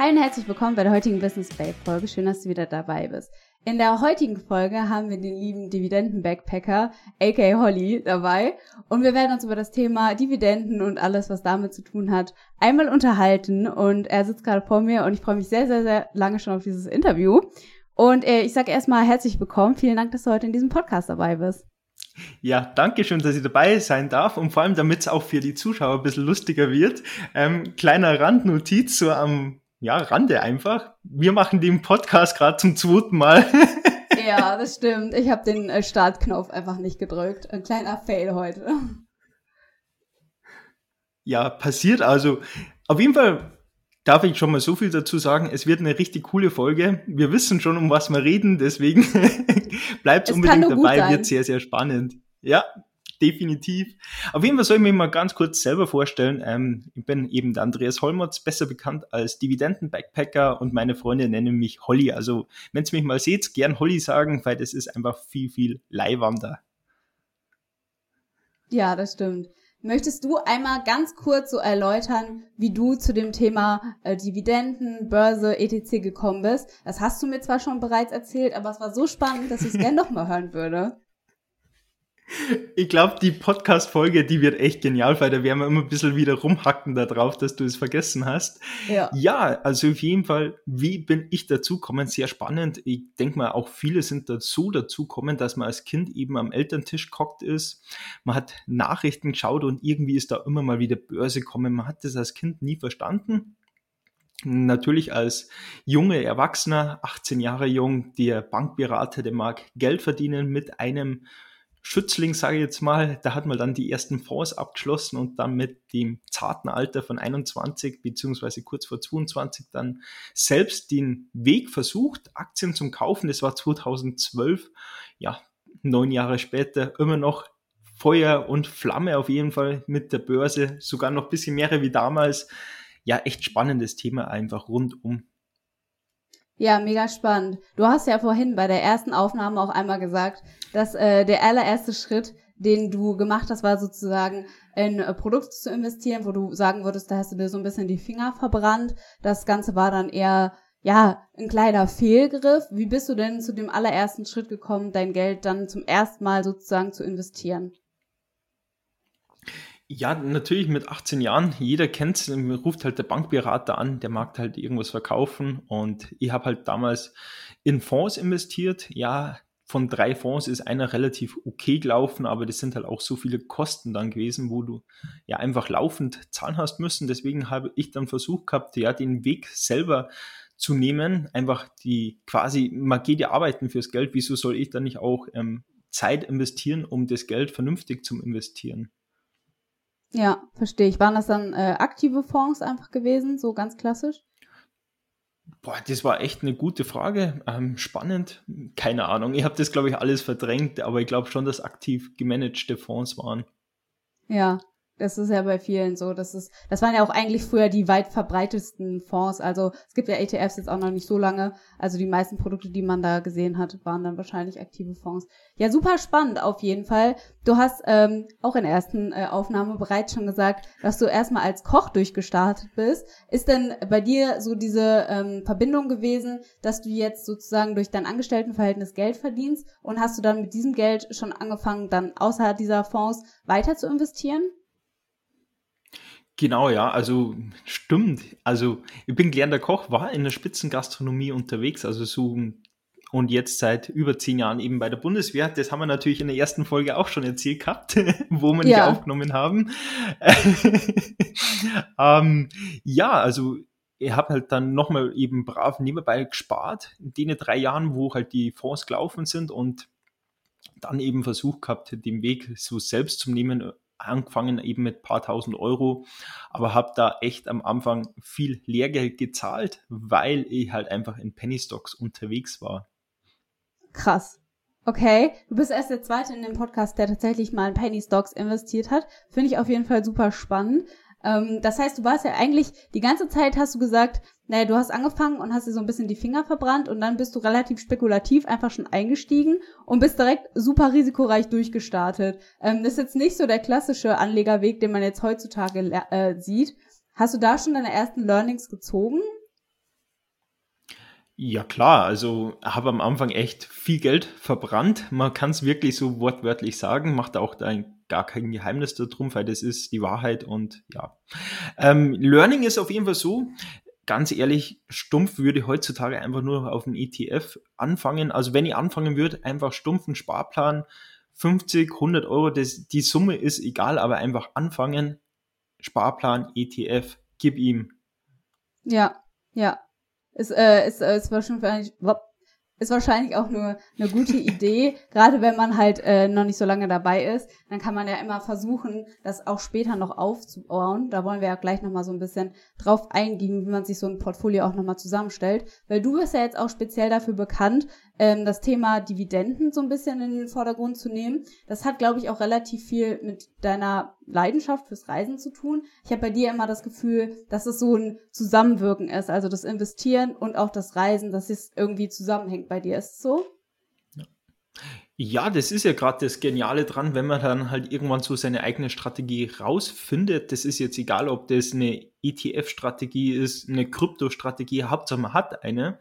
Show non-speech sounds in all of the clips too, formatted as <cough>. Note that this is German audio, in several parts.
Hi und herzlich willkommen bei der heutigen Business Babe Folge. Schön, dass du wieder dabei bist. In der heutigen Folge haben wir den lieben Dividenden-Backpacker, aka Holly, dabei. Und wir werden uns über das Thema Dividenden und alles, was damit zu tun hat, einmal unterhalten. Und er sitzt gerade vor mir und ich freue mich sehr, sehr, sehr lange schon auf dieses Interview. Und äh, ich sage erstmal herzlich willkommen. Vielen Dank, dass du heute in diesem Podcast dabei bist. Ja, danke schön, dass ich dabei sein darf und vor allem, damit es auch für die Zuschauer ein bisschen lustiger wird. Ähm, kleiner Randnotiz so am ja, Rande einfach. Wir machen den Podcast gerade zum zweiten Mal. <laughs> ja, das stimmt. Ich habe den äh, Startknopf einfach nicht gedrückt. Ein kleiner Fail heute. Ja, passiert also. Auf jeden Fall darf ich schon mal so viel dazu sagen. Es wird eine richtig coole Folge. Wir wissen schon, um was wir reden, deswegen <laughs> bleibt unbedingt dabei. Wird sehr, sehr spannend. Ja, definitiv. Auf jeden Fall soll ich mich mal ganz kurz selber vorstellen. Ähm, ich bin eben der Andreas Holmertz, besser bekannt als Dividenden-Backpacker und meine Freunde nennen mich Holly. Also, wenn ihr mich mal seht, gern Holly sagen, weil das ist einfach viel, viel Leihwander. Ja, das stimmt. Möchtest du einmal ganz kurz so erläutern, wie du zu dem Thema äh, Dividenden, Börse, etc. gekommen bist? Das hast du mir zwar schon bereits erzählt, aber es war so spannend, dass ich es gerne <laughs> nochmal hören würde. Ich glaube, die Podcast-Folge, die wird echt genial, weil da werden wir immer ein bisschen wieder rumhacken darauf, dass du es vergessen hast. Ja. ja, also auf jeden Fall, wie bin ich dazu gekommen? Sehr spannend. Ich denke mal, auch viele sind dazu dazu gekommen, dass man als Kind eben am Elterntisch gehockt ist. Man hat Nachrichten geschaut und irgendwie ist da immer mal wieder Börse gekommen. Man hat das als Kind nie verstanden. Natürlich als junge Erwachsener, 18 Jahre jung, der Bankberater, der mag Geld verdienen mit einem Schützling, sage ich jetzt mal, da hat man dann die ersten Fonds abgeschlossen und dann mit dem zarten Alter von 21 beziehungsweise kurz vor 22 dann selbst den Weg versucht, Aktien zum Kaufen. Das war 2012, ja, neun Jahre später immer noch Feuer und Flamme auf jeden Fall mit der Börse, sogar noch ein bisschen mehr wie damals. Ja, echt spannendes Thema einfach rundum ja, mega spannend. Du hast ja vorhin bei der ersten Aufnahme auch einmal gesagt, dass äh, der allererste Schritt, den du gemacht hast, war sozusagen in äh, Produkte zu investieren, wo du sagen würdest, da hast du dir so ein bisschen die Finger verbrannt. Das Ganze war dann eher ja, ein kleiner Fehlgriff. Wie bist du denn zu dem allerersten Schritt gekommen, dein Geld dann zum ersten Mal sozusagen zu investieren? Ja, natürlich mit 18 Jahren, jeder kennt es, ruft halt der Bankberater an, der mag halt irgendwas verkaufen und ich habe halt damals in Fonds investiert. Ja, von drei Fonds ist einer relativ okay gelaufen, aber das sind halt auch so viele Kosten dann gewesen, wo du ja einfach laufend zahlen hast müssen. Deswegen habe ich dann versucht gehabt, ja, den Weg selber zu nehmen, einfach die quasi, man geht ja arbeiten fürs Geld, wieso soll ich dann nicht auch ähm, Zeit investieren, um das Geld vernünftig zu investieren? Ja, verstehe ich. Waren das dann äh, aktive Fonds einfach gewesen, so ganz klassisch? Boah, das war echt eine gute Frage. Ähm, spannend. Keine Ahnung. Ich habe das, glaube ich, alles verdrängt, aber ich glaube schon, dass aktiv gemanagte Fonds waren. Ja, das ist ja bei vielen so. Das ist, das waren ja auch eigentlich früher die weit verbreitetsten Fonds. Also es gibt ja ETFs jetzt auch noch nicht so lange. Also die meisten Produkte, die man da gesehen hat, waren dann wahrscheinlich aktive Fonds. Ja, super spannend auf jeden Fall. Du hast ähm, auch in der ersten äh, Aufnahme bereits schon gesagt, dass du erstmal als Koch durchgestartet bist. Ist denn bei dir so diese ähm, Verbindung gewesen, dass du jetzt sozusagen durch dein Angestelltenverhältnis Geld verdienst und hast du dann mit diesem Geld schon angefangen, dann außerhalb dieser Fonds weiter zu investieren? Genau, ja, also stimmt. Also ich bin gelernter Koch, war in der Spitzengastronomie unterwegs, also so und jetzt seit über zehn Jahren eben bei der Bundeswehr. Das haben wir natürlich in der ersten Folge auch schon erzählt gehabt, <laughs> wo wir ja. nicht aufgenommen haben. <laughs> ähm, ja, also ich habe halt dann nochmal eben brav nebenbei gespart, in den drei Jahren, wo halt die Fonds gelaufen sind und dann eben versucht gehabt, den Weg so selbst zu nehmen, angefangen eben mit paar tausend Euro, aber habe da echt am Anfang viel Lehrgeld gezahlt, weil ich halt einfach in Penny Stocks unterwegs war. Krass. Okay, du bist erst der zweite in dem Podcast, der tatsächlich mal in Penny Stocks investiert hat. Finde ich auf jeden Fall super spannend. Ähm, das heißt, du warst ja eigentlich die ganze Zeit hast du gesagt, naja, du hast angefangen und hast dir so ein bisschen die Finger verbrannt und dann bist du relativ spekulativ einfach schon eingestiegen und bist direkt super risikoreich durchgestartet. Ähm, das ist jetzt nicht so der klassische Anlegerweg, den man jetzt heutzutage äh, sieht. Hast du da schon deine ersten Learnings gezogen? Ja klar, also habe am Anfang echt viel Geld verbrannt. Man kann es wirklich so wortwörtlich sagen, macht auch da gar kein Geheimnis darum, weil das ist die Wahrheit und ja. Ähm, Learning ist auf jeden Fall so, ganz ehrlich, stumpf würde heutzutage einfach nur auf einen ETF anfangen. Also wenn ich anfangen würde, einfach stumpfen Sparplan, 50, 100 Euro, das, die Summe ist egal, aber einfach anfangen, Sparplan, ETF, gib ihm. Ja, ja, ist, äh, ist, äh, ist wahrscheinlich, ist wahrscheinlich auch nur eine gute Idee, gerade wenn man halt äh, noch nicht so lange dabei ist. Dann kann man ja immer versuchen, das auch später noch aufzubauen. Da wollen wir ja gleich nochmal so ein bisschen drauf eingehen, wie man sich so ein Portfolio auch nochmal zusammenstellt. Weil du bist ja jetzt auch speziell dafür bekannt, ähm, das Thema Dividenden so ein bisschen in den Vordergrund zu nehmen. Das hat, glaube ich, auch relativ viel mit deiner Leidenschaft fürs Reisen zu tun. Ich habe bei dir immer das Gefühl, dass es so ein Zusammenwirken ist, also das Investieren und auch das Reisen, dass es irgendwie zusammenhängt bei dir. Ist es so? Ja, das ist ja gerade das Geniale dran, wenn man dann halt irgendwann so seine eigene Strategie rausfindet. Das ist jetzt egal, ob das eine ETF-Strategie ist, eine Krypto-Strategie, Hauptsache man hat eine.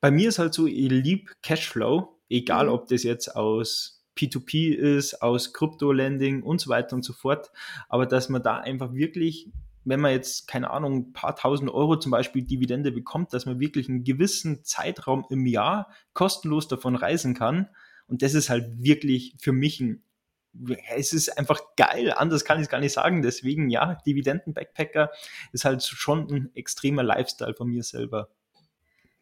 Bei mir ist halt so, ich liebe Cashflow, egal mhm. ob das jetzt aus P2P ist, aus Krypto-Lending und so weiter und so fort. Aber dass man da einfach wirklich, wenn man jetzt, keine Ahnung, ein paar tausend Euro zum Beispiel Dividende bekommt, dass man wirklich einen gewissen Zeitraum im Jahr kostenlos davon reisen kann. Und das ist halt wirklich für mich ein es ist einfach geil, anders kann ich es gar nicht sagen. Deswegen, ja, Dividenden-Backpacker ist halt schon ein extremer Lifestyle von mir selber.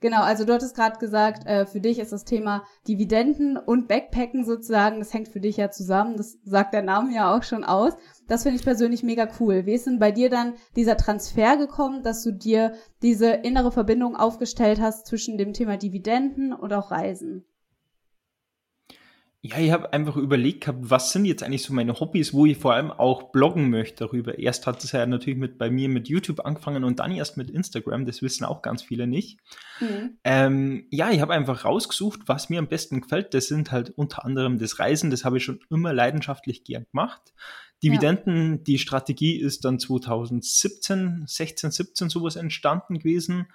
Genau, also du hattest gerade gesagt, äh, für dich ist das Thema Dividenden und Backpacken sozusagen, das hängt für dich ja zusammen, das sagt der Name ja auch schon aus. Das finde ich persönlich mega cool. Wie ist denn bei dir dann dieser Transfer gekommen, dass du dir diese innere Verbindung aufgestellt hast zwischen dem Thema Dividenden und auch Reisen? Ja, ich habe einfach überlegt gehabt, was sind jetzt eigentlich so meine Hobbys, wo ich vor allem auch bloggen möchte darüber. Erst hat es ja natürlich mit bei mir mit YouTube angefangen und dann erst mit Instagram. Das wissen auch ganz viele nicht. Mhm. Ähm, ja, ich habe einfach rausgesucht, was mir am besten gefällt. Das sind halt unter anderem das Reisen. Das habe ich schon immer leidenschaftlich gern gemacht. Dividenden, ja. die Strategie ist dann 2017, 16, 17 sowas entstanden gewesen.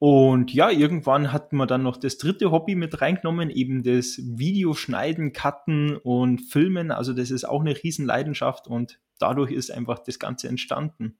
Und ja, irgendwann hat man dann noch das dritte Hobby mit reingenommen, eben das Videoschneiden, Cutten und Filmen. Also das ist auch eine Riesenleidenschaft und dadurch ist einfach das Ganze entstanden.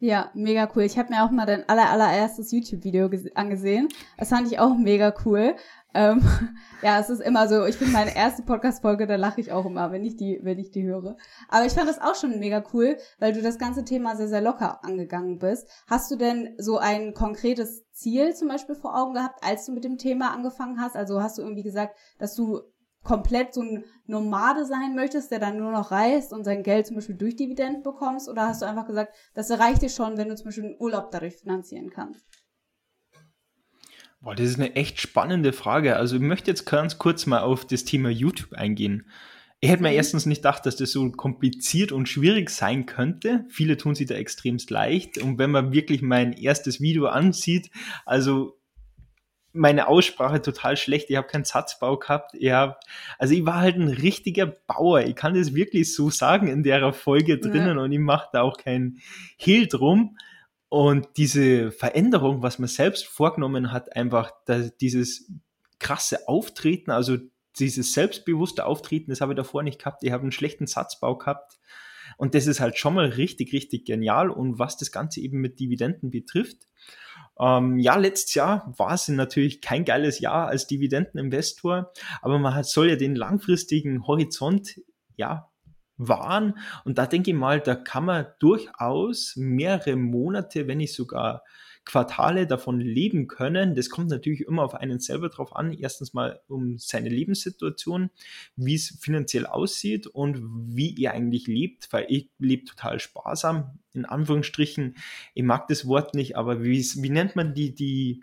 Ja, mega cool. Ich habe mir auch mal dein aller, allererstes YouTube-Video angesehen. Das fand ich auch mega cool. Ähm, <laughs> ja, es ist immer so, ich finde meine erste Podcast-Folge, da lache ich auch immer, wenn ich die, wenn ich die höre. Aber ich fand das auch schon mega cool, weil du das ganze Thema sehr, sehr locker angegangen bist. Hast du denn so ein konkretes Ziel zum Beispiel vor Augen gehabt, als du mit dem Thema angefangen hast? Also hast du irgendwie gesagt, dass du komplett so ein Nomade sein möchtest, der dann nur noch reist und sein Geld zum Beispiel durch Dividenden bekommst? Oder hast du einfach gesagt, das reicht dir schon, wenn du zum Beispiel einen Urlaub dadurch finanzieren kannst? Boah, das ist eine echt spannende Frage. Also ich möchte jetzt ganz kurz mal auf das Thema YouTube eingehen. Ich hätte mir mhm. erstens nicht gedacht, dass das so kompliziert und schwierig sein könnte. Viele tun sich da extremst leicht. Und wenn man wirklich mein erstes Video ansieht, also meine Aussprache total schlecht. Ich habe keinen Satzbau gehabt. Ich hab, also ich war halt ein richtiger Bauer. Ich kann das wirklich so sagen in der Folge drinnen ja. und ich mache da auch keinen Hehl drum. Und diese Veränderung, was man selbst vorgenommen hat, einfach dieses krasse Auftreten, also dieses selbstbewusste Auftreten, das habe ich davor nicht gehabt. Ich habe einen schlechten Satzbau gehabt. Und das ist halt schon mal richtig, richtig genial. Und was das Ganze eben mit Dividenden betrifft, ähm, ja, letztes Jahr war es natürlich kein geiles Jahr als Dividendeninvestor, aber man soll ja den langfristigen Horizont ja waren. Und da denke ich mal, da kann man durchaus mehrere Monate, wenn nicht sogar Quartale davon leben können. Das kommt natürlich immer auf einen selber drauf an. Erstens mal um seine Lebenssituation, wie es finanziell aussieht und wie er eigentlich lebt, weil ich lebe total sparsam, in Anführungsstrichen. Ich mag das Wort nicht, aber wie, wie nennt man die, die,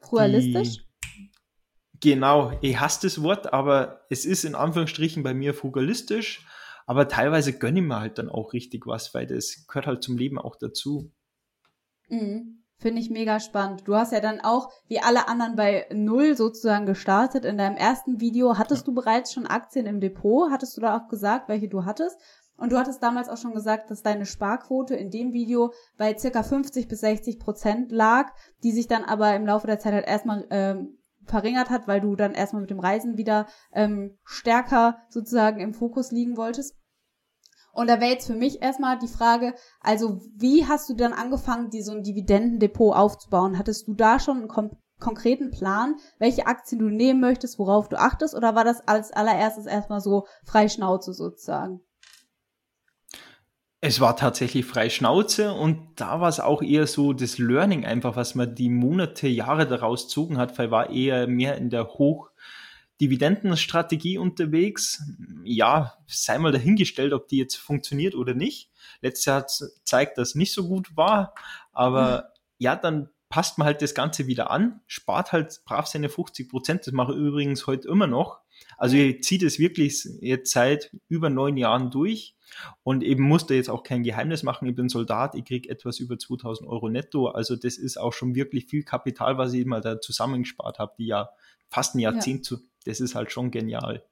Pluralistisch? Genau, ich hasse das Wort, aber es ist in Anführungsstrichen bei mir frugalistisch. Aber teilweise gönne ich mir halt dann auch richtig was, weil das gehört halt zum Leben auch dazu. Mhm. Finde ich mega spannend. Du hast ja dann auch, wie alle anderen, bei Null sozusagen gestartet. In deinem ersten Video hattest du bereits schon Aktien im Depot. Hattest du da auch gesagt, welche du hattest? Und du hattest damals auch schon gesagt, dass deine Sparquote in dem Video bei circa 50 bis 60 Prozent lag, die sich dann aber im Laufe der Zeit halt erstmal ähm, verringert hat, weil du dann erstmal mit dem Reisen wieder ähm, stärker sozusagen im Fokus liegen wolltest. Und da wäre jetzt für mich erstmal die Frage, also wie hast du dann angefangen, dir so ein Dividendendepot aufzubauen? Hattest du da schon einen kom konkreten Plan, welche Aktien du nehmen möchtest, worauf du achtest, oder war das als allererstes erstmal so frei Schnauze sozusagen? Es war tatsächlich frei Schnauze und da war es auch eher so das Learning einfach, was man die Monate, Jahre daraus zogen hat, weil war eher mehr in der Hochdividendenstrategie unterwegs. Ja, sei mal dahingestellt, ob die jetzt funktioniert oder nicht. Letztes Jahr zeigt, dass nicht so gut war, aber mhm. ja, dann passt man halt das Ganze wieder an, spart halt brav seine 50 Prozent. Das mache ich übrigens heute immer noch. Also ich ziehe das wirklich jetzt seit über neun Jahren durch und eben musste jetzt auch kein Geheimnis machen, ich bin Soldat, ich kriege etwas über 2000 Euro netto. Also das ist auch schon wirklich viel Kapital, was ich mal da zusammengespart habe, die ja fast ein Jahrzehnt ja. zu. Das ist halt schon genial.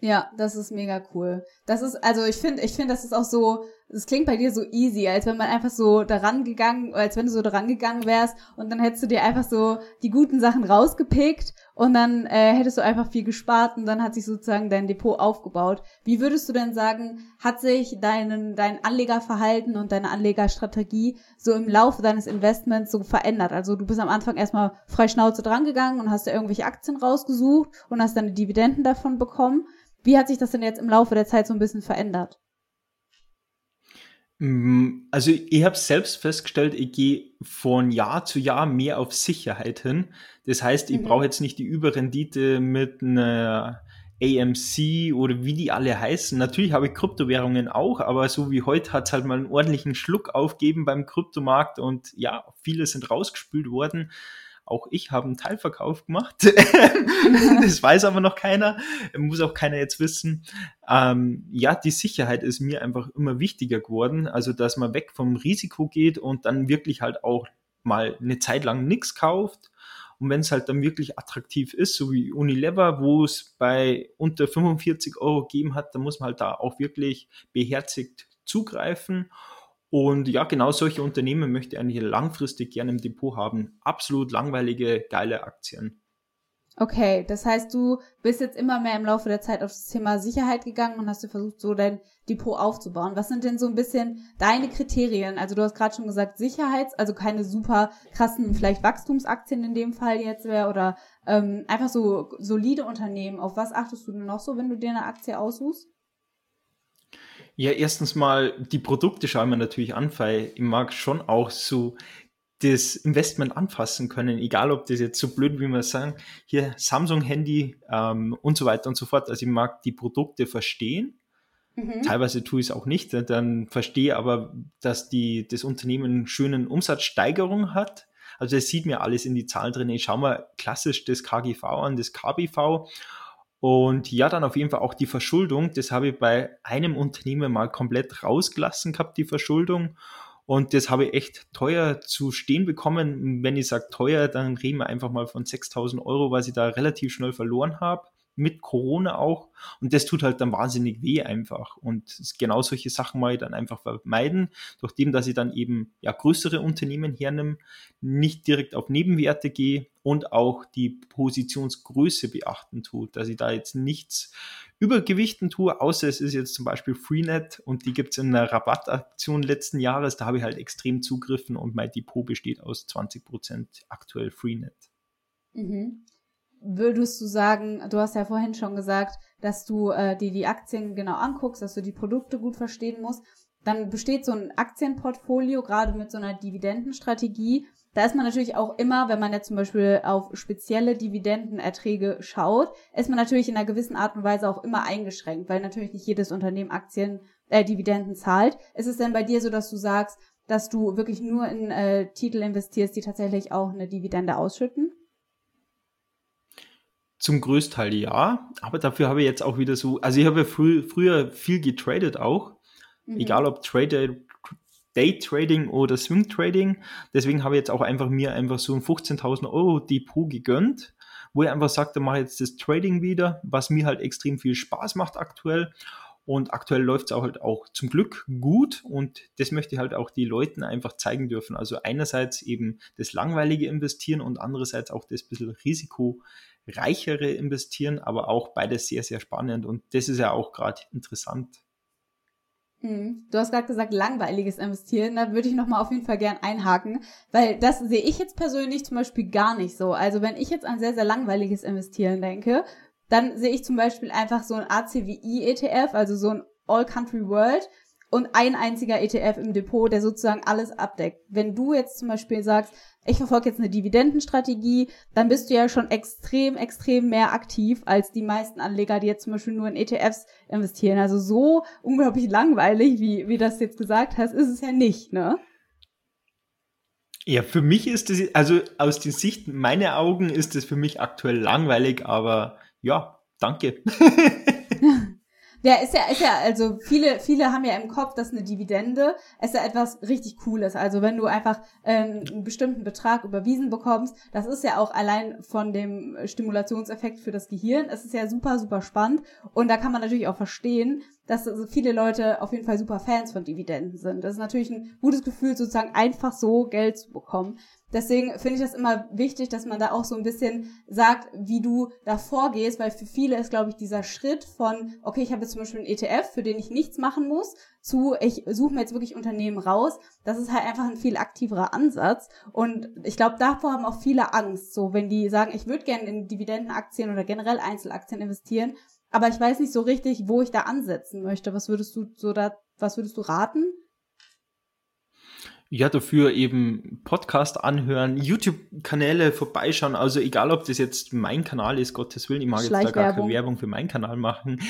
Ja, das ist mega cool. Das ist, also ich finde, ich finde, das ist auch so, es klingt bei dir so easy, als wenn man einfach so daran gegangen, als wenn du so daran gegangen wärst und dann hättest du dir einfach so die guten Sachen rausgepickt und dann äh, hättest du einfach viel gespart und dann hat sich sozusagen dein Depot aufgebaut. Wie würdest du denn sagen, hat sich deinen, dein Anlegerverhalten und deine Anlegerstrategie so im Laufe deines Investments so verändert? Also du bist am Anfang erstmal frei Schnauze dran gegangen und hast dir irgendwelche Aktien rausgesucht und hast deine Dividenden davon bekommen. Wie hat sich das denn jetzt im Laufe der Zeit so ein bisschen verändert? Mm, also ich habe selbst festgestellt, ich gehe von Jahr zu Jahr mehr auf Sicherheit hin. Das heißt, ich mhm. brauche jetzt nicht die Überrendite mit einer AMC oder wie die alle heißen. Natürlich habe ich Kryptowährungen auch, aber so wie heute hat es halt mal einen ordentlichen Schluck aufgeben beim Kryptomarkt und ja, viele sind rausgespült worden. Auch ich habe einen Teilverkauf gemacht. <laughs> das weiß aber noch keiner. Muss auch keiner jetzt wissen. Ähm, ja, die Sicherheit ist mir einfach immer wichtiger geworden. Also, dass man weg vom Risiko geht und dann wirklich halt auch mal eine Zeit lang nichts kauft. Und wenn es halt dann wirklich attraktiv ist, so wie Unilever, wo es bei unter 45 Euro gegeben hat, dann muss man halt da auch wirklich beherzigt zugreifen. Und ja, genau solche Unternehmen möchte ich eigentlich langfristig gerne im Depot haben. Absolut langweilige, geile Aktien. Okay, das heißt, du bist jetzt immer mehr im Laufe der Zeit auf das Thema Sicherheit gegangen und hast du versucht, so dein Depot aufzubauen. Was sind denn so ein bisschen deine Kriterien? Also du hast gerade schon gesagt, Sicherheits, also keine super krassen, vielleicht Wachstumsaktien in dem Fall jetzt wäre oder ähm, einfach so solide Unternehmen. Auf was achtest du denn noch so, wenn du dir eine Aktie aussuchst? Ja, erstens mal, die Produkte schauen wir natürlich an, weil ich mag schon auch so das Investment anfassen können, egal ob das jetzt so blöd, wie wir sagen, hier Samsung-Handy ähm, und so weiter und so fort. Also ich mag die Produkte verstehen. Mhm. Teilweise tue ich es auch nicht, dann verstehe aber, dass die, das Unternehmen einen schönen Umsatzsteigerung hat. Also das sieht mir alles in die Zahlen drin. Ich schaue mal klassisch das KGV an, das KBV und ja, dann auf jeden Fall auch die Verschuldung. Das habe ich bei einem Unternehmen mal komplett rausgelassen gehabt, die Verschuldung. Und das habe ich echt teuer zu stehen bekommen. Wenn ich sage teuer, dann reden wir einfach mal von 6000 Euro, was ich da relativ schnell verloren habe mit Corona auch. Und das tut halt dann wahnsinnig weh einfach. Und genau solche Sachen mal dann einfach vermeiden, durch dem, dass ich dann eben ja größere Unternehmen hernehme, nicht direkt auf Nebenwerte gehe und auch die Positionsgröße beachten tue, dass ich da jetzt nichts übergewichten tue, außer es ist jetzt zum Beispiel Freenet und die gibt es in einer Rabattaktion letzten Jahres, da habe ich halt extrem zugriffen und mein Depot besteht aus 20% aktuell Freenet. Mhm würdest du sagen, du hast ja vorhin schon gesagt, dass du äh, dir die Aktien genau anguckst, dass du die Produkte gut verstehen musst, dann besteht so ein Aktienportfolio gerade mit so einer Dividendenstrategie. Da ist man natürlich auch immer, wenn man jetzt zum Beispiel auf spezielle Dividendenerträge schaut, ist man natürlich in einer gewissen Art und Weise auch immer eingeschränkt, weil natürlich nicht jedes Unternehmen Aktien, äh, Dividenden zahlt. Ist es denn bei dir so, dass du sagst, dass du wirklich nur in äh, Titel investierst, die tatsächlich auch eine Dividende ausschütten? Zum Größteil ja, aber dafür habe ich jetzt auch wieder so, also ich habe ja frü früher viel getradet auch, mhm. egal ob Trader Day Trading oder Swing Trading. Deswegen habe ich jetzt auch einfach mir einfach so ein 15.000 Euro Depot gegönnt, wo ich einfach sagte, mache jetzt das Trading wieder, was mir halt extrem viel Spaß macht aktuell. Und aktuell läuft es auch halt auch zum Glück gut und das möchte ich halt auch die Leuten einfach zeigen dürfen. Also einerseits eben das langweilige Investieren und andererseits auch das bisschen risikoreichere Investieren, aber auch beides sehr, sehr spannend und das ist ja auch gerade interessant. Hm. Du hast gerade gesagt, langweiliges Investieren. Da würde ich nochmal auf jeden Fall gern einhaken, weil das sehe ich jetzt persönlich zum Beispiel gar nicht so. Also wenn ich jetzt an sehr, sehr langweiliges Investieren denke, dann sehe ich zum Beispiel einfach so ein ACWI-ETF, also so ein All Country World und ein einziger ETF im Depot, der sozusagen alles abdeckt. Wenn du jetzt zum Beispiel sagst, ich verfolge jetzt eine Dividendenstrategie, dann bist du ja schon extrem, extrem mehr aktiv als die meisten Anleger, die jetzt zum Beispiel nur in ETFs investieren. Also so unglaublich langweilig, wie, wie das jetzt gesagt hast, ist es ja nicht, ne? Ja, für mich ist es, also aus der Sicht meiner Augen ist es für mich aktuell langweilig, aber ja, danke. <laughs> Ja, ist ja, ist ja, also viele, viele haben ja im Kopf, dass eine Dividende ist ja etwas richtig Cooles. Also wenn du einfach ähm, einen bestimmten Betrag überwiesen bekommst, das ist ja auch allein von dem Stimulationseffekt für das Gehirn, es ist ja super, super spannend. Und da kann man natürlich auch verstehen, dass viele Leute auf jeden Fall super Fans von Dividenden sind. Das ist natürlich ein gutes Gefühl, sozusagen einfach so Geld zu bekommen. Deswegen finde ich das immer wichtig, dass man da auch so ein bisschen sagt, wie du da vorgehst, weil für viele ist, glaube ich, dieser Schritt von, okay, ich habe jetzt zum Beispiel einen ETF, für den ich nichts machen muss, zu, ich suche mir jetzt wirklich Unternehmen raus. Das ist halt einfach ein viel aktiverer Ansatz. Und ich glaube, davor haben auch viele Angst. So, wenn die sagen, ich würde gerne in Dividendenaktien oder generell Einzelaktien investieren, aber ich weiß nicht so richtig, wo ich da ansetzen möchte. Was würdest du so da, was würdest du raten? Ja, dafür eben Podcast anhören, YouTube-Kanäle vorbeischauen. Also egal, ob das jetzt mein Kanal ist, Gottes Willen, ich mag jetzt da gar keine Werbung für meinen Kanal machen.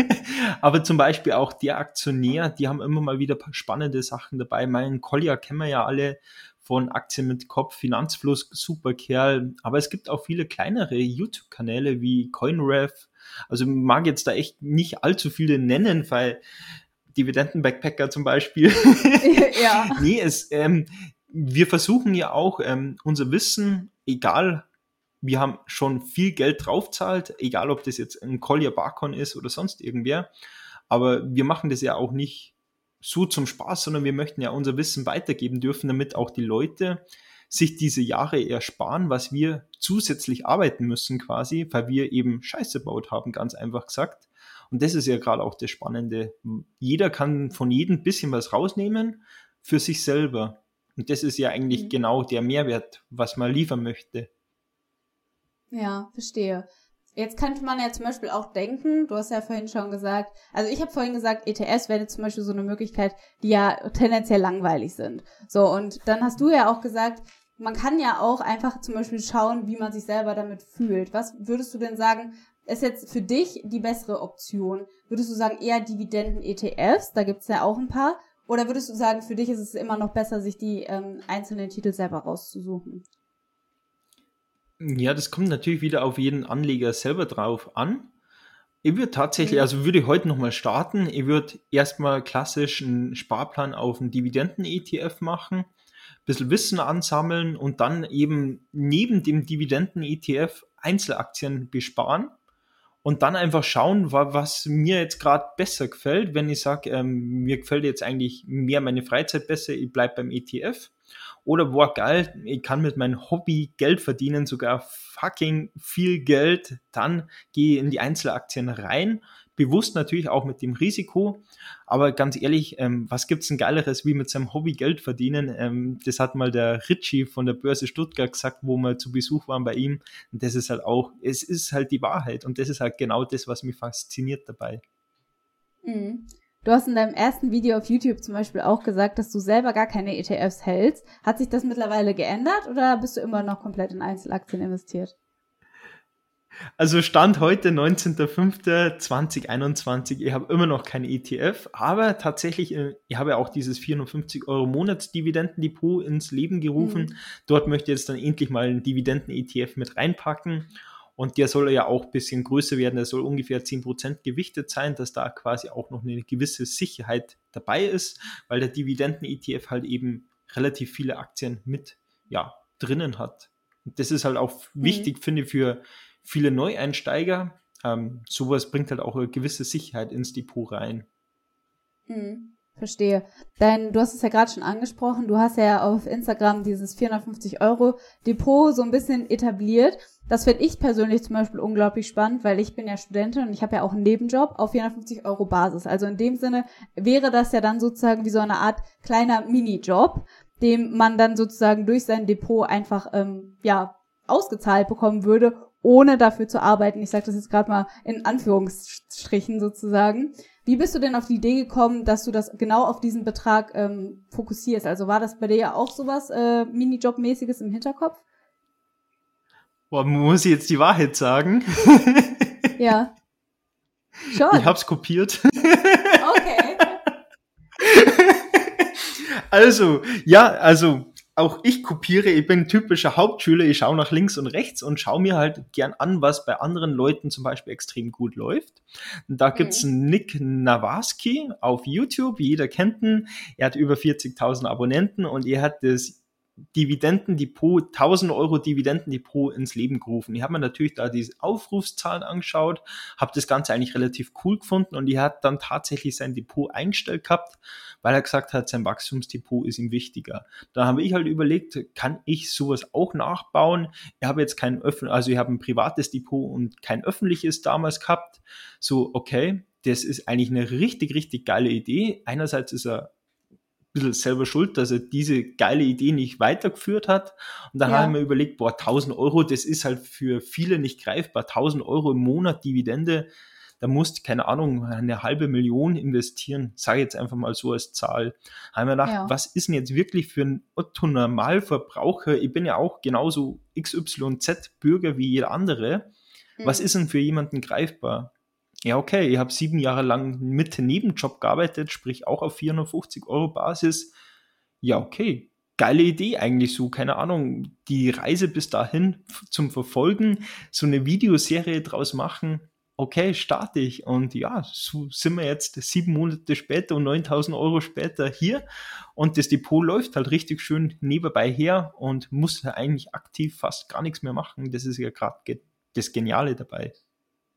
<laughs> Aber zum Beispiel auch der Aktionär, die haben immer mal wieder spannende Sachen dabei. Meinen Collier kennen wir ja alle von Aktien mit Kopf, Finanzfluss, super Kerl. Aber es gibt auch viele kleinere YouTube-Kanäle wie CoinRev. Also mag jetzt da echt nicht allzu viele nennen, weil Dividenden-Backpacker zum Beispiel. <laughs> ja. nee, es, ähm, wir versuchen ja auch ähm, unser Wissen, egal, wir haben schon viel Geld draufzahlt, egal ob das jetzt ein Collier Barcon ist oder sonst irgendwer, aber wir machen das ja auch nicht so zum Spaß, sondern wir möchten ja unser Wissen weitergeben dürfen, damit auch die Leute sich diese Jahre ersparen, was wir zusätzlich arbeiten müssen quasi, weil wir eben Scheiße baut haben, ganz einfach gesagt. Und das ist ja gerade auch das Spannende. Jeder kann von jedem ein bisschen was rausnehmen für sich selber. Und das ist ja eigentlich mhm. genau der Mehrwert, was man liefern möchte. Ja, verstehe. Jetzt könnte man ja zum Beispiel auch denken, du hast ja vorhin schon gesagt, also ich habe vorhin gesagt, ETS wäre zum Beispiel so eine Möglichkeit, die ja tendenziell langweilig sind. So, und dann hast du ja auch gesagt, man kann ja auch einfach zum Beispiel schauen, wie man sich selber damit fühlt. Was würdest du denn sagen, ist jetzt für dich die bessere Option? Würdest du sagen, eher Dividenden-ETFs, da gibt's ja auch ein paar, oder würdest du sagen, für dich ist es immer noch besser, sich die ähm, einzelnen Titel selber rauszusuchen? Ja, das kommt natürlich wieder auf jeden Anleger selber drauf an. Ich würde tatsächlich, mhm. also würde ich heute nochmal starten. Ich würde erstmal klassisch einen Sparplan auf einen Dividenden-ETF machen, ein bisschen Wissen ansammeln und dann eben neben dem Dividenden-ETF Einzelaktien besparen und dann einfach schauen, was mir jetzt gerade besser gefällt. Wenn ich sage, ähm, mir gefällt jetzt eigentlich mehr meine Freizeit besser, ich bleibe beim ETF. Oder boah, geil, ich kann mit meinem Hobby Geld verdienen, sogar fucking viel Geld. Dann gehe ich in die Einzelaktien rein bewusst natürlich auch mit dem Risiko. Aber ganz ehrlich, ähm, was gibt's denn Geileres, wie mit seinem Hobby Geld verdienen? Ähm, das hat mal der Ritchie von der Börse Stuttgart gesagt, wo wir zu Besuch waren bei ihm. Und das ist halt auch, es ist halt die Wahrheit. Und das ist halt genau das, was mich fasziniert dabei. Mhm. Du hast in deinem ersten Video auf YouTube zum Beispiel auch gesagt, dass du selber gar keine ETFs hältst. Hat sich das mittlerweile geändert oder bist du immer noch komplett in Einzelaktien investiert? Also Stand heute, 19.05.2021, ich habe immer noch kein ETF, aber tatsächlich, äh, ich habe ja auch dieses 450 Euro Monatsdividendendepot ins Leben gerufen. Mhm. Dort möchte ich jetzt dann endlich mal einen Dividenden-ETF mit reinpacken. Und der soll ja auch ein bisschen größer werden. Der soll ungefähr 10% gewichtet sein, dass da quasi auch noch eine gewisse Sicherheit dabei ist, weil der Dividenden-ETF halt eben relativ viele Aktien mit ja, drinnen hat. Und das ist halt auch mhm. wichtig, finde ich, für viele Neueinsteiger. Ähm, sowas bringt halt auch eine gewisse Sicherheit ins Depot rein. Mhm. Verstehe. Denn du hast es ja gerade schon angesprochen, du hast ja auf Instagram dieses 450 Euro Depot so ein bisschen etabliert. Das finde ich persönlich zum Beispiel unglaublich spannend, weil ich bin ja Studentin und ich habe ja auch einen Nebenjob auf 450 Euro Basis. Also in dem Sinne wäre das ja dann sozusagen wie so eine Art kleiner Minijob, dem man dann sozusagen durch sein Depot einfach ähm, ja ausgezahlt bekommen würde, ohne dafür zu arbeiten. Ich sage das jetzt gerade mal in Anführungsstrichen sozusagen. Wie bist du denn auf die Idee gekommen, dass du das genau auf diesen Betrag ähm, fokussierst? Also war das bei dir ja auch sowas äh, Minijob-mäßiges im Hinterkopf? Boah, muss ich jetzt die Wahrheit sagen? <laughs> ja. Schon. Ich hab's kopiert. Okay. <laughs> also, ja, also auch ich kopiere, ich bin typischer Hauptschüler, ich schaue nach links und rechts und schaue mir halt gern an, was bei anderen Leuten zum Beispiel extrem gut läuft. Da gibt's mhm. Nick Nawaski auf YouTube, jeder kennt ihn, er hat über 40.000 Abonnenten und er hat das Dividendendepot, 1000 Euro Dividendendepot ins Leben gerufen. Ich habe mir natürlich da diese Aufrufszahlen angeschaut, habe das Ganze eigentlich relativ cool gefunden und er hat dann tatsächlich sein Depot eingestellt gehabt, weil er gesagt hat, sein Wachstumsdepot ist ihm wichtiger. Da habe ich halt überlegt, kann ich sowas auch nachbauen? Ich habe jetzt kein öffentliches, also ich habe ein privates Depot und kein öffentliches damals gehabt. So, okay, das ist eigentlich eine richtig, richtig geile Idee. Einerseits ist er bisschen selber schuld, dass er diese geile Idee nicht weitergeführt hat. Und dann ja. habe ich mir überlegt, boah, 1000 Euro, das ist halt für viele nicht greifbar. 1000 Euro im Monat Dividende, da musst, keine Ahnung, eine halbe Million investieren. Sage jetzt einfach mal so als Zahl. Da habe ich mir gedacht, ja. was ist denn jetzt wirklich für ein Otto-Normalverbraucher? Ich bin ja auch genauso XYZ-Bürger wie jeder andere. Mhm. Was ist denn für jemanden greifbar? ja, okay, ich habe sieben Jahre lang mit Nebenjob gearbeitet, sprich auch auf 450 Euro Basis. Ja, okay, geile Idee eigentlich so, keine Ahnung, die Reise bis dahin zum Verfolgen, so eine Videoserie draus machen. Okay, starte ich. Und ja, so sind wir jetzt sieben Monate später und 9000 Euro später hier. Und das Depot läuft halt richtig schön nebenbei her und muss eigentlich aktiv fast gar nichts mehr machen. Das ist ja gerade das Geniale dabei.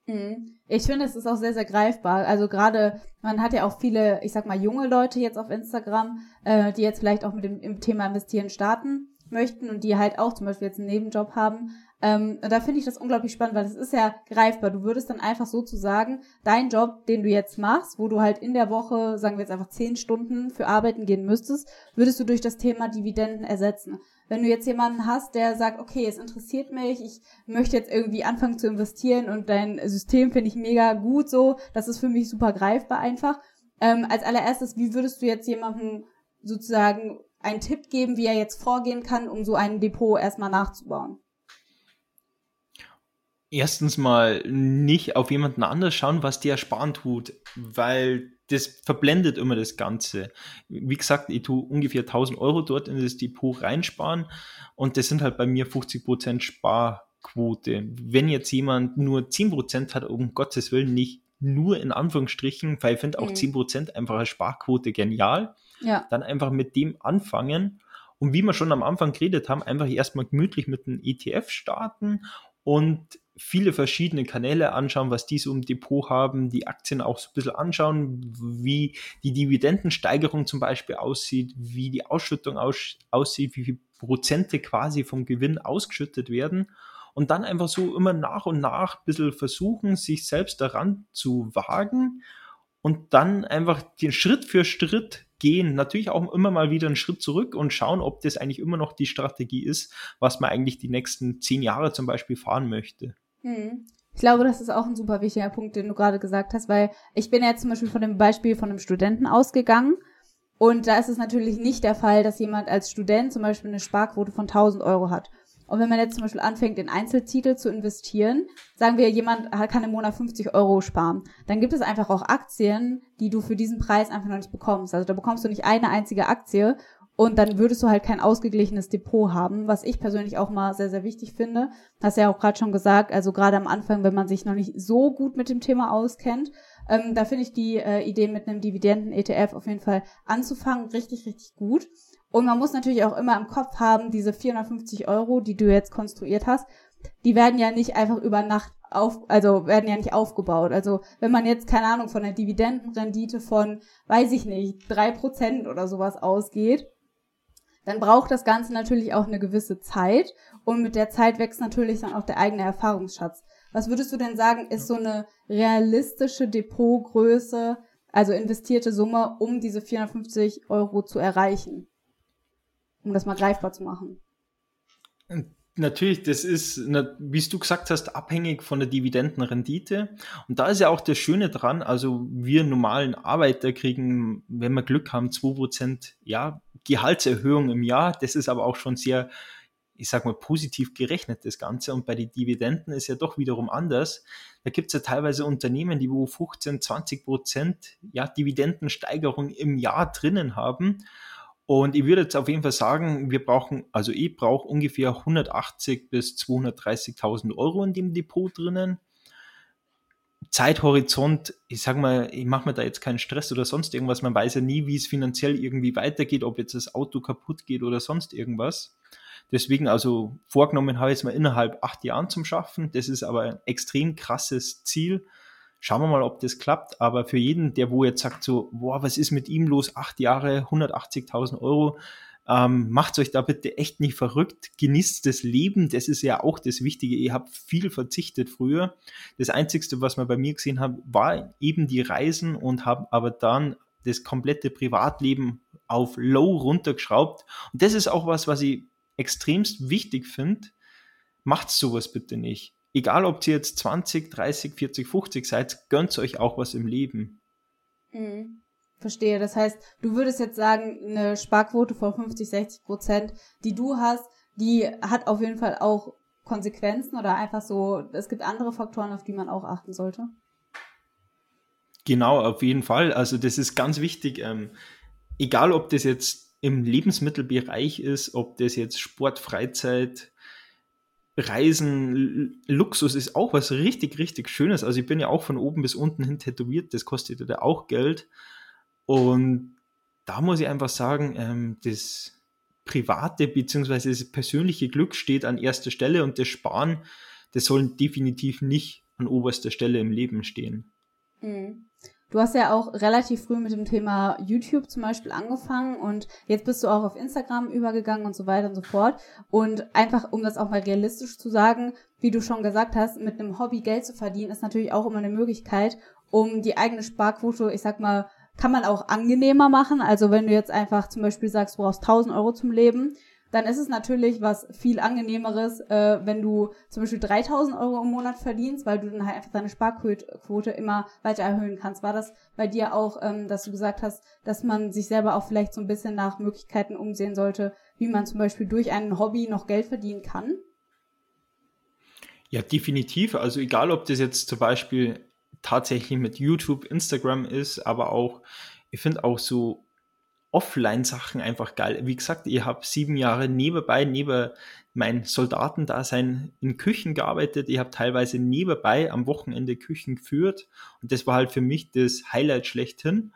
Mhm. Ich finde, es ist auch sehr, sehr greifbar. Also gerade, man hat ja auch viele, ich sag mal, junge Leute jetzt auf Instagram, äh, die jetzt vielleicht auch mit dem Thema Investieren starten möchten und die halt auch zum Beispiel jetzt einen Nebenjob haben. Ähm, da finde ich das unglaublich spannend, weil es ist ja greifbar. Du würdest dann einfach sozusagen deinen Job, den du jetzt machst, wo du halt in der Woche, sagen wir jetzt einfach zehn Stunden für arbeiten gehen müsstest, würdest du durch das Thema Dividenden ersetzen. Wenn du jetzt jemanden hast, der sagt, okay, es interessiert mich, ich möchte jetzt irgendwie anfangen zu investieren und dein System finde ich mega gut so, das ist für mich super greifbar einfach. Ähm, als allererstes, wie würdest du jetzt jemandem sozusagen einen Tipp geben, wie er jetzt vorgehen kann, um so ein Depot erstmal nachzubauen? Erstens mal nicht auf jemanden anders schauen, was der sparen tut, weil das verblendet immer das Ganze. Wie gesagt, ich tue ungefähr 1000 Euro dort in das Depot reinsparen und das sind halt bei mir 50% Sparquote. Wenn jetzt jemand nur 10% hat, um Gottes Willen nicht nur in Anführungsstrichen, weil ich finde auch mhm. 10% einfach als Sparquote genial, ja. dann einfach mit dem anfangen und wie wir schon am Anfang geredet haben, einfach erstmal gemütlich mit einem ETF starten und viele verschiedene Kanäle anschauen, was die so im Depot haben, die Aktien auch so ein bisschen anschauen, wie die Dividendensteigerung zum Beispiel aussieht, wie die Ausschüttung aus, aussieht, wie viele Prozente quasi vom Gewinn ausgeschüttet werden und dann einfach so immer nach und nach ein bisschen versuchen, sich selbst daran zu wagen und dann einfach den Schritt für Schritt gehen, natürlich auch immer mal wieder einen Schritt zurück und schauen, ob das eigentlich immer noch die Strategie ist, was man eigentlich die nächsten zehn Jahre zum Beispiel fahren möchte. Hm. Ich glaube, das ist auch ein super wichtiger Punkt, den du gerade gesagt hast, weil ich bin jetzt zum Beispiel von dem Beispiel von einem Studenten ausgegangen. Und da ist es natürlich nicht der Fall, dass jemand als Student zum Beispiel eine Sparquote von 1000 Euro hat. Und wenn man jetzt zum Beispiel anfängt, in Einzeltitel zu investieren, sagen wir, jemand kann im Monat 50 Euro sparen, dann gibt es einfach auch Aktien, die du für diesen Preis einfach noch nicht bekommst. Also da bekommst du nicht eine einzige Aktie Und dann würdest du halt kein ausgeglichenes Depot haben, was ich persönlich auch mal sehr, sehr wichtig finde. Hast ja auch gerade schon gesagt, also gerade am Anfang, wenn man sich noch nicht so gut mit dem Thema auskennt, ähm, da finde ich die äh, Idee mit einem Dividenden-ETF auf jeden Fall anzufangen richtig, richtig gut. Und man muss natürlich auch immer im Kopf haben, diese 450 Euro, die du jetzt konstruiert hast, die werden ja nicht einfach über Nacht auf, also werden ja nicht aufgebaut. Also wenn man jetzt, keine Ahnung, von einer Dividendenrendite von, weiß ich nicht, drei Prozent oder sowas ausgeht, dann braucht das Ganze natürlich auch eine gewisse Zeit und mit der Zeit wächst natürlich dann auch der eigene Erfahrungsschatz. Was würdest du denn sagen, ist so eine realistische Depotgröße, also investierte Summe, um diese 450 Euro zu erreichen? Um das mal greifbar zu machen. Natürlich, das ist, wie du gesagt hast, abhängig von der Dividendenrendite. Und da ist ja auch das Schöne dran, also wir normalen Arbeiter kriegen, wenn wir Glück haben, 2% ja, Gehaltserhöhung im Jahr. Das ist aber auch schon sehr, ich sag mal, positiv gerechnet, das Ganze. Und bei den Dividenden ist ja doch wiederum anders. Da gibt es ja teilweise Unternehmen, die wo 15, 20 ja, Dividendensteigerung im Jahr drinnen haben. Und ich würde jetzt auf jeden Fall sagen, wir brauchen, also ich brauche ungefähr 180 bis 230.000 Euro in dem Depot drinnen. Zeithorizont, ich sag mal, ich mache mir da jetzt keinen Stress oder sonst irgendwas. Man weiß ja nie, wie es finanziell irgendwie weitergeht, ob jetzt das Auto kaputt geht oder sonst irgendwas. Deswegen also vorgenommen habe ich es mal innerhalb acht Jahren zum Schaffen. Das ist aber ein extrem krasses Ziel. Schauen wir mal, ob das klappt. Aber für jeden, der wo jetzt sagt so, boah, was ist mit ihm los? Acht Jahre, 180.000 Euro. Ähm, macht euch da bitte echt nicht verrückt. Genießt das Leben. Das ist ja auch das Wichtige. Ihr habt viel verzichtet früher. Das Einzigste, was man bei mir gesehen hat, war eben die Reisen und haben aber dann das komplette Privatleben auf Low runtergeschraubt. Und das ist auch was, was ich extremst wichtig finde. Macht sowas bitte nicht egal ob ihr jetzt 20, 30, 40, 50 seid, gönnt euch auch was im Leben. Mhm. Verstehe. Das heißt, du würdest jetzt sagen, eine Sparquote von 50, 60 Prozent, die du hast, die hat auf jeden Fall auch Konsequenzen oder einfach so, es gibt andere Faktoren, auf die man auch achten sollte? Genau, auf jeden Fall. Also das ist ganz wichtig. Ähm, egal, ob das jetzt im Lebensmittelbereich ist, ob das jetzt Sport, Freizeit, Reisen, Luxus ist auch was richtig, richtig Schönes. Also ich bin ja auch von oben bis unten hin tätowiert, das kostet ja auch Geld. Und da muss ich einfach sagen, ähm, das private bzw. das persönliche Glück steht an erster Stelle und das Sparen, das soll definitiv nicht an oberster Stelle im Leben stehen. Mhm. Du hast ja auch relativ früh mit dem Thema YouTube zum Beispiel angefangen und jetzt bist du auch auf Instagram übergegangen und so weiter und so fort. Und einfach, um das auch mal realistisch zu sagen, wie du schon gesagt hast, mit einem Hobby Geld zu verdienen, ist natürlich auch immer eine Möglichkeit, um die eigene Sparquote, ich sag mal, kann man auch angenehmer machen. Also wenn du jetzt einfach zum Beispiel sagst, du brauchst 1000 Euro zum Leben, dann ist es natürlich was viel angenehmeres, äh, wenn du zum Beispiel 3000 Euro im Monat verdienst, weil du dann halt einfach deine Sparquote immer weiter erhöhen kannst. War das bei dir auch, ähm, dass du gesagt hast, dass man sich selber auch vielleicht so ein bisschen nach Möglichkeiten umsehen sollte, wie man zum Beispiel durch ein Hobby noch Geld verdienen kann? Ja, definitiv. Also egal, ob das jetzt zum Beispiel tatsächlich mit YouTube, Instagram ist, aber auch, ich finde auch so Offline-Sachen einfach geil. Wie gesagt, ich habe sieben Jahre nebenbei, neben mein Soldatendasein in Küchen gearbeitet. Ich habe teilweise nebenbei am Wochenende Küchen geführt. Und das war halt für mich das Highlight schlechthin.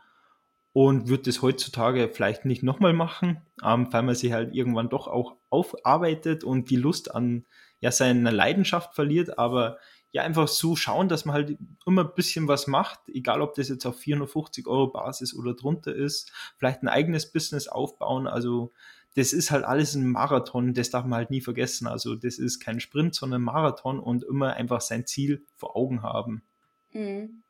Und würde das heutzutage vielleicht nicht nochmal machen, ähm, weil man sich halt irgendwann doch auch aufarbeitet und die Lust an ja, seiner Leidenschaft verliert. Aber ja einfach so schauen, dass man halt immer ein bisschen was macht, egal ob das jetzt auf 450 Euro Basis oder drunter ist, vielleicht ein eigenes Business aufbauen. Also das ist halt alles ein Marathon, das darf man halt nie vergessen. Also das ist kein Sprint, sondern Marathon und immer einfach sein Ziel vor Augen haben. Mhm.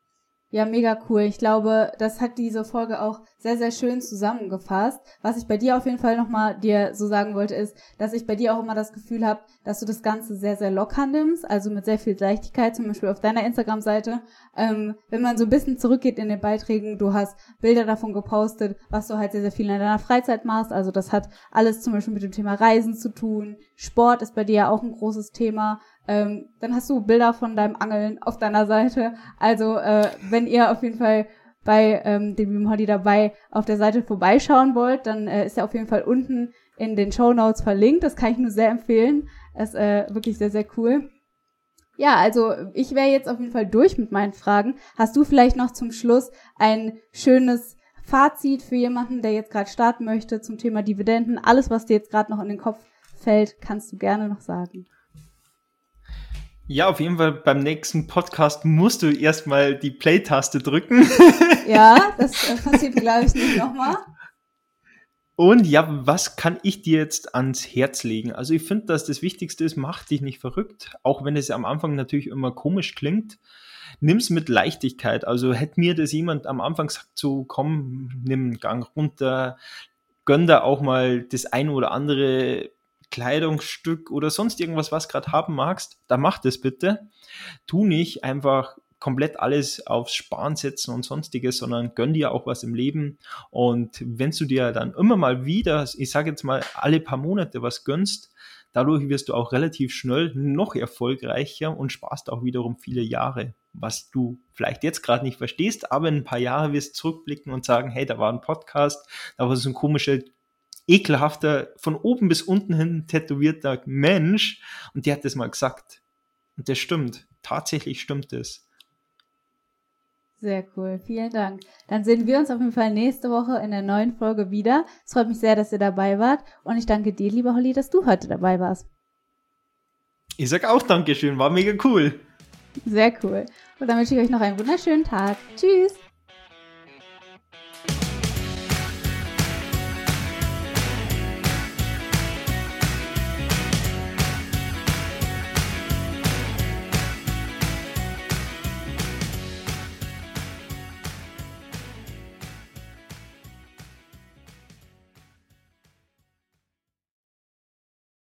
Ja, mega cool. Ich glaube, das hat diese Folge auch sehr, sehr schön zusammengefasst. Was ich bei dir auf jeden Fall nochmal dir so sagen wollte, ist, dass ich bei dir auch immer das Gefühl habe, dass du das Ganze sehr, sehr locker nimmst, also mit sehr viel Leichtigkeit, zum Beispiel auf deiner Instagram-Seite. Ähm, wenn man so ein bisschen zurückgeht in den Beiträgen, du hast Bilder davon gepostet, was du halt sehr, sehr viel in deiner Freizeit machst. Also das hat alles zum Beispiel mit dem Thema Reisen zu tun. Sport ist bei dir ja auch ein großes Thema. Ähm, dann hast du Bilder von deinem Angeln auf deiner Seite. Also äh, wenn ihr auf jeden Fall bei ähm, dem Wim Holly dabei auf der Seite vorbeischauen wollt, dann äh, ist er auf jeden Fall unten in den Show Notes verlinkt. Das kann ich nur sehr empfehlen. Das ist äh, wirklich sehr, sehr cool. Ja, also ich wäre jetzt auf jeden Fall durch mit meinen Fragen. Hast du vielleicht noch zum Schluss ein schönes Fazit für jemanden, der jetzt gerade starten möchte zum Thema Dividenden? Alles, was dir jetzt gerade noch in den Kopf fällt, kannst du gerne noch sagen. Ja, auf jeden Fall beim nächsten Podcast musst du erstmal die Play-Taste drücken. <laughs> Ja, das äh, <laughs> passiert, glaube ich, nicht nochmal. Und ja, was kann ich dir jetzt ans Herz legen? Also ich finde, dass das Wichtigste ist, mach dich nicht verrückt, auch wenn es am Anfang natürlich immer komisch klingt. Nimm's mit Leichtigkeit. Also hätte mir das jemand am Anfang gesagt, so komm, nimm einen Gang runter, gönn da auch mal das ein oder andere Kleidungsstück oder sonst irgendwas, was gerade haben magst, da mach das bitte. Tu nicht einfach komplett alles aufs Sparen setzen und sonstiges, sondern gönn dir auch was im Leben. Und wenn du dir dann immer mal wieder, ich sage jetzt mal alle paar Monate was gönnst, dadurch wirst du auch relativ schnell noch erfolgreicher und sparst auch wiederum viele Jahre, was du vielleicht jetzt gerade nicht verstehst, aber in ein paar Jahre wirst du zurückblicken und sagen, hey, da war ein Podcast, da war so ein komischer ekelhafter, von oben bis unten hin tätowierter Mensch und der hat das mal gesagt. Und das stimmt. Tatsächlich stimmt es. Sehr cool, vielen Dank. Dann sehen wir uns auf jeden Fall nächste Woche in der neuen Folge wieder. Es freut mich sehr, dass ihr dabei wart und ich danke dir, lieber Holly, dass du heute dabei warst. Ich sag auch Dankeschön, war mega cool. Sehr cool. Und dann wünsche ich euch noch einen wunderschönen Tag. Tschüss.